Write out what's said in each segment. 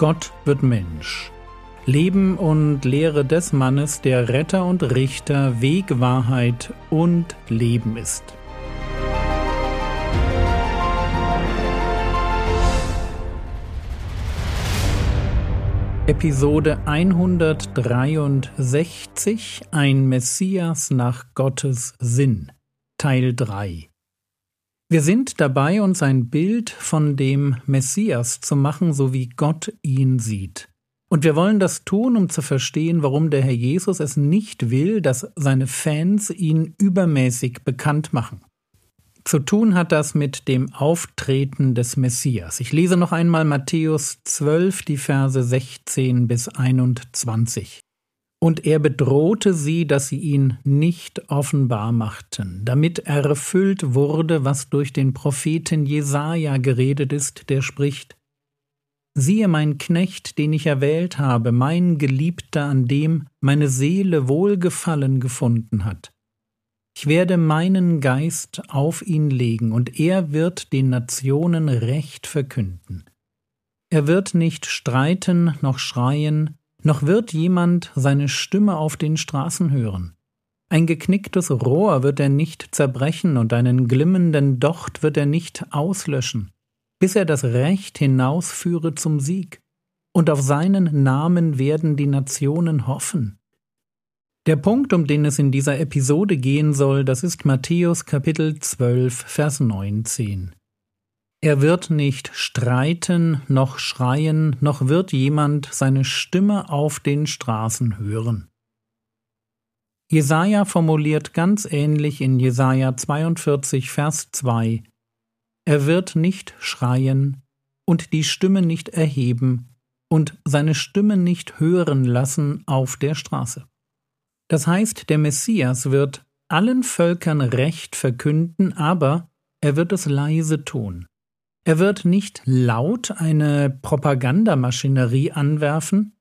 Gott wird Mensch. Leben und Lehre des Mannes, der Retter und Richter, Weg, Wahrheit und Leben ist. Episode 163 Ein Messias nach Gottes Sinn Teil 3 Wir sind dabei, uns ein Bild von dem Messias zu machen, so wie Gott ihn sieht. Und wir wollen das tun, um zu verstehen, warum der Herr Jesus es nicht will, dass seine Fans ihn übermäßig bekannt machen. Zu tun hat das mit dem Auftreten des Messias. Ich lese noch einmal Matthäus 12, die Verse 16 bis 21. Und er bedrohte sie, dass sie ihn nicht offenbar machten, damit erfüllt wurde, was durch den Propheten Jesaja geredet ist, der spricht: Siehe mein Knecht, den ich erwählt habe, mein Geliebter, an dem meine Seele Wohlgefallen gefunden hat. Ich werde meinen Geist auf ihn legen, und er wird den Nationen Recht verkünden. Er wird nicht streiten noch schreien, noch wird jemand seine Stimme auf den Straßen hören. Ein geknicktes Rohr wird er nicht zerbrechen und einen glimmenden Docht wird er nicht auslöschen, bis er das Recht hinausführe zum Sieg. Und auf seinen Namen werden die Nationen hoffen. Der Punkt, um den es in dieser Episode gehen soll, das ist Matthäus Kapitel 12, Vers 19. Er wird nicht streiten noch schreien, noch wird jemand seine Stimme auf den Straßen hören. Jesaja formuliert ganz ähnlich in Jesaja 42, Vers 2: Er wird nicht schreien und die Stimme nicht erheben und seine Stimme nicht hören lassen auf der Straße. Das heißt, der Messias wird allen Völkern Recht verkünden, aber er wird es leise tun. Er wird nicht laut eine Propagandamaschinerie anwerfen,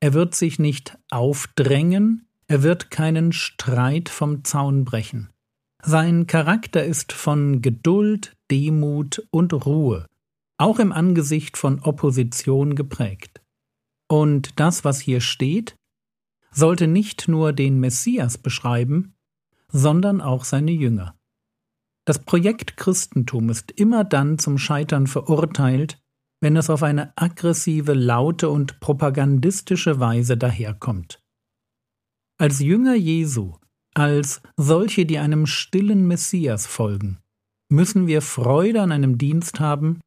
er wird sich nicht aufdrängen, er wird keinen Streit vom Zaun brechen. Sein Charakter ist von Geduld, Demut und Ruhe, auch im Angesicht von Opposition geprägt. Und das, was hier steht, sollte nicht nur den Messias beschreiben, sondern auch seine Jünger. Das Projekt Christentum ist immer dann zum Scheitern verurteilt, wenn es auf eine aggressive, laute und propagandistische Weise daherkommt. Als Jünger Jesu, als solche, die einem stillen Messias folgen, müssen wir Freude an einem Dienst haben,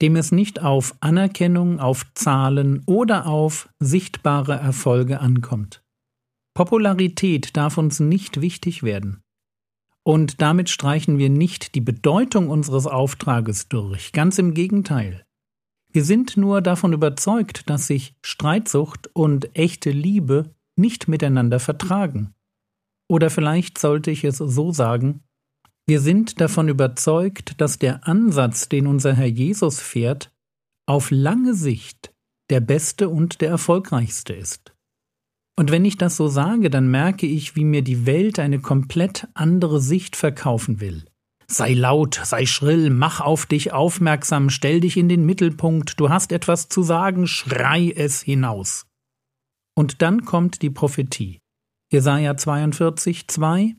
dem es nicht auf Anerkennung, auf Zahlen oder auf sichtbare Erfolge ankommt. Popularität darf uns nicht wichtig werden. Und damit streichen wir nicht die Bedeutung unseres Auftrages durch, ganz im Gegenteil. Wir sind nur davon überzeugt, dass sich Streitsucht und echte Liebe nicht miteinander vertragen. Oder vielleicht sollte ich es so sagen, wir sind davon überzeugt, dass der Ansatz, den unser Herr Jesus fährt, auf lange Sicht der beste und der erfolgreichste ist. Und wenn ich das so sage, dann merke ich, wie mir die Welt eine komplett andere Sicht verkaufen will. Sei laut, sei schrill, mach auf dich aufmerksam, stell dich in den Mittelpunkt, du hast etwas zu sagen, schrei es hinaus. Und dann kommt die Prophetie. Jesaja 42, 2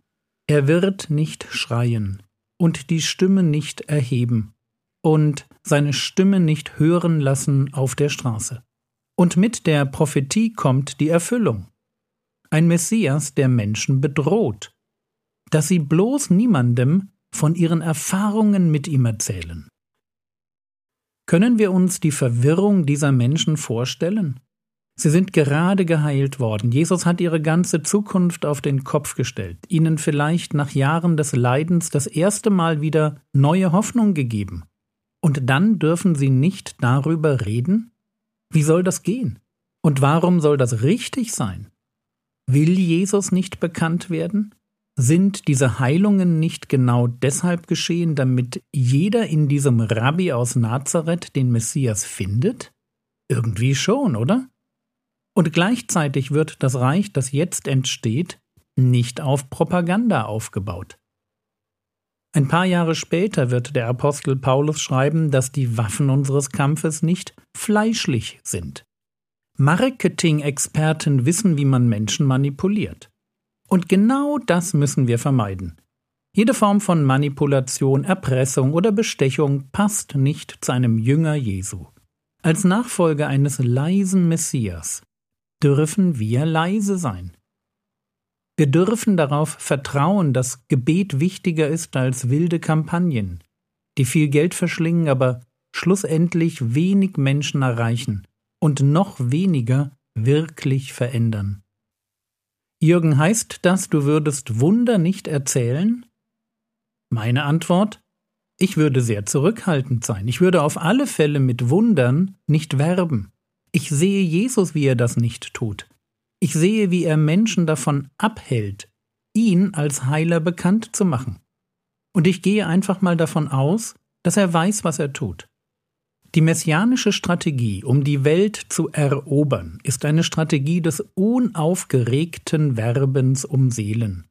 er wird nicht schreien und die Stimme nicht erheben und seine Stimme nicht hören lassen auf der Straße. Und mit der Prophetie kommt die Erfüllung. Ein Messias, der Menschen bedroht, dass sie bloß niemandem von ihren Erfahrungen mit ihm erzählen. Können wir uns die Verwirrung dieser Menschen vorstellen? Sie sind gerade geheilt worden. Jesus hat ihre ganze Zukunft auf den Kopf gestellt, ihnen vielleicht nach Jahren des Leidens das erste Mal wieder neue Hoffnung gegeben. Und dann dürfen sie nicht darüber reden? Wie soll das gehen? Und warum soll das richtig sein? Will Jesus nicht bekannt werden? Sind diese Heilungen nicht genau deshalb geschehen, damit jeder in diesem Rabbi aus Nazareth den Messias findet? Irgendwie schon, oder? Und gleichzeitig wird das Reich, das jetzt entsteht, nicht auf Propaganda aufgebaut. Ein paar Jahre später wird der Apostel Paulus schreiben, dass die Waffen unseres Kampfes nicht fleischlich sind. Marketing-Experten wissen, wie man Menschen manipuliert. Und genau das müssen wir vermeiden. Jede Form von Manipulation, Erpressung oder Bestechung passt nicht zu einem Jünger Jesu. Als Nachfolger eines leisen Messias dürfen wir leise sein. Wir dürfen darauf vertrauen, dass Gebet wichtiger ist als wilde Kampagnen, die viel Geld verschlingen, aber schlussendlich wenig Menschen erreichen und noch weniger wirklich verändern. Jürgen, heißt das, du würdest Wunder nicht erzählen? Meine Antwort ich würde sehr zurückhaltend sein. Ich würde auf alle Fälle mit Wundern nicht werben. Ich sehe Jesus, wie er das nicht tut. Ich sehe, wie er Menschen davon abhält, ihn als Heiler bekannt zu machen. Und ich gehe einfach mal davon aus, dass er weiß, was er tut. Die messianische Strategie, um die Welt zu erobern, ist eine Strategie des unaufgeregten Werbens um Seelen.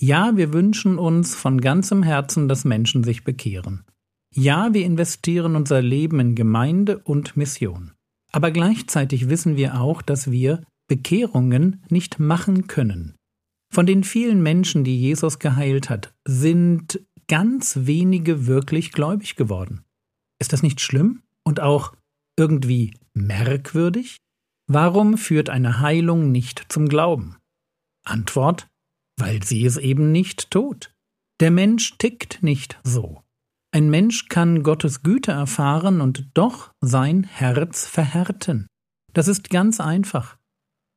Ja, wir wünschen uns von ganzem Herzen, dass Menschen sich bekehren. Ja, wir investieren unser Leben in Gemeinde und Mission. Aber gleichzeitig wissen wir auch, dass wir Bekehrungen nicht machen können. Von den vielen Menschen, die Jesus geheilt hat, sind ganz wenige wirklich gläubig geworden. Ist das nicht schlimm und auch irgendwie merkwürdig? Warum führt eine Heilung nicht zum Glauben? Antwort weil sie es eben nicht tut. Der Mensch tickt nicht so. Ein Mensch kann Gottes Güte erfahren und doch sein Herz verhärten. Das ist ganz einfach.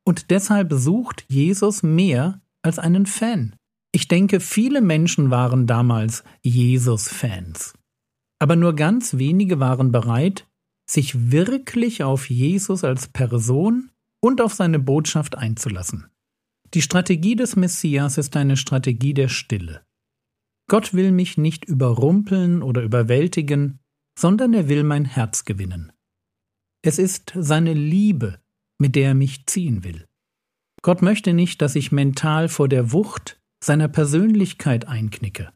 Und deshalb sucht Jesus mehr als einen Fan. Ich denke, viele Menschen waren damals Jesus-Fans. Aber nur ganz wenige waren bereit, sich wirklich auf Jesus als Person und auf seine Botschaft einzulassen. Die Strategie des Messias ist eine Strategie der Stille. Gott will mich nicht überrumpeln oder überwältigen, sondern er will mein Herz gewinnen. Es ist seine Liebe, mit der er mich ziehen will. Gott möchte nicht, dass ich mental vor der Wucht seiner Persönlichkeit einknicke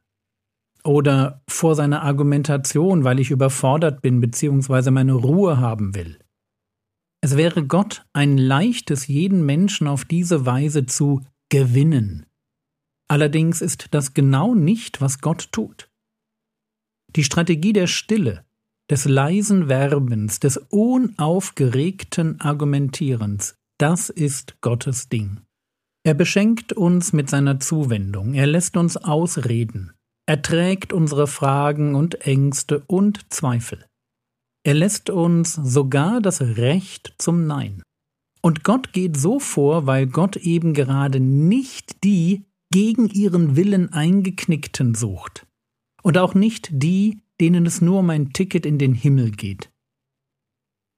oder vor seiner Argumentation, weil ich überfordert bin bzw. meine Ruhe haben will. Es wäre Gott ein leichtes, jeden Menschen auf diese Weise zu gewinnen. Allerdings ist das genau nicht, was Gott tut. Die Strategie der Stille, des leisen Werbens, des unaufgeregten Argumentierens, das ist Gottes Ding. Er beschenkt uns mit seiner Zuwendung, er lässt uns ausreden, er trägt unsere Fragen und Ängste und Zweifel. Er lässt uns sogar das Recht zum Nein. Und Gott geht so vor, weil Gott eben gerade nicht die gegen ihren Willen eingeknickten sucht. Und auch nicht die, denen es nur um ein Ticket in den Himmel geht.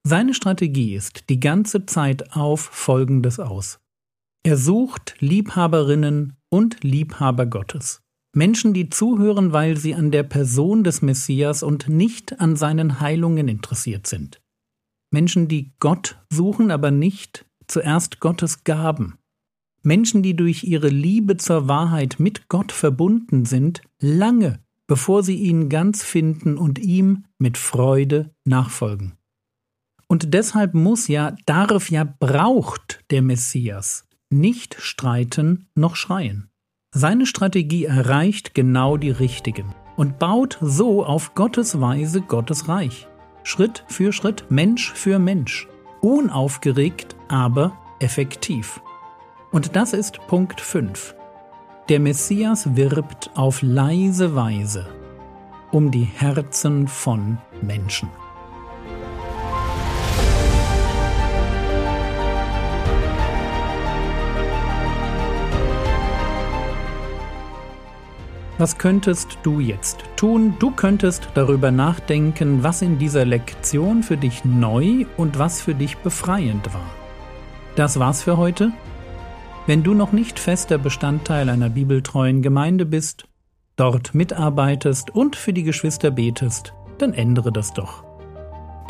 Seine Strategie ist die ganze Zeit auf Folgendes aus. Er sucht Liebhaberinnen und Liebhaber Gottes. Menschen, die zuhören, weil sie an der Person des Messias und nicht an seinen Heilungen interessiert sind. Menschen, die Gott suchen, aber nicht zuerst Gottes Gaben. Menschen, die durch ihre Liebe zur Wahrheit mit Gott verbunden sind, lange bevor sie ihn ganz finden und ihm mit Freude nachfolgen. Und deshalb muss ja, darf ja, braucht der Messias nicht streiten noch schreien. Seine Strategie erreicht genau die richtigen und baut so auf Gottes Weise Gottes Reich. Schritt für Schritt, Mensch für Mensch. Unaufgeregt, aber effektiv. Und das ist Punkt 5. Der Messias wirbt auf leise Weise um die Herzen von Menschen. Was könntest du jetzt tun? Du könntest darüber nachdenken, was in dieser Lektion für dich neu und was für dich befreiend war. Das war's für heute. Wenn du noch nicht fester Bestandteil einer bibeltreuen Gemeinde bist, dort mitarbeitest und für die Geschwister betest, dann ändere das doch.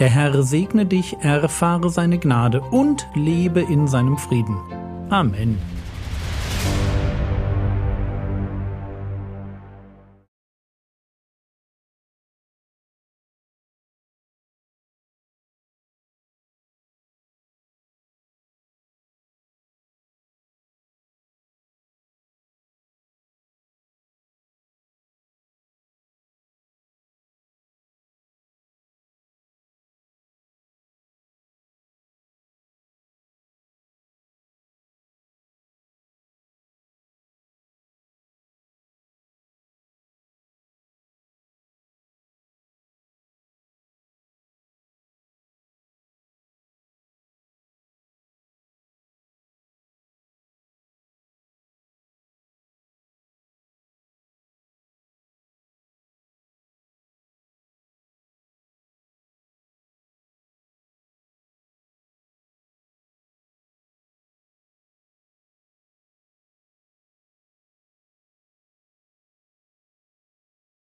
Der Herr segne dich, erfahre seine Gnade und lebe in seinem Frieden. Amen.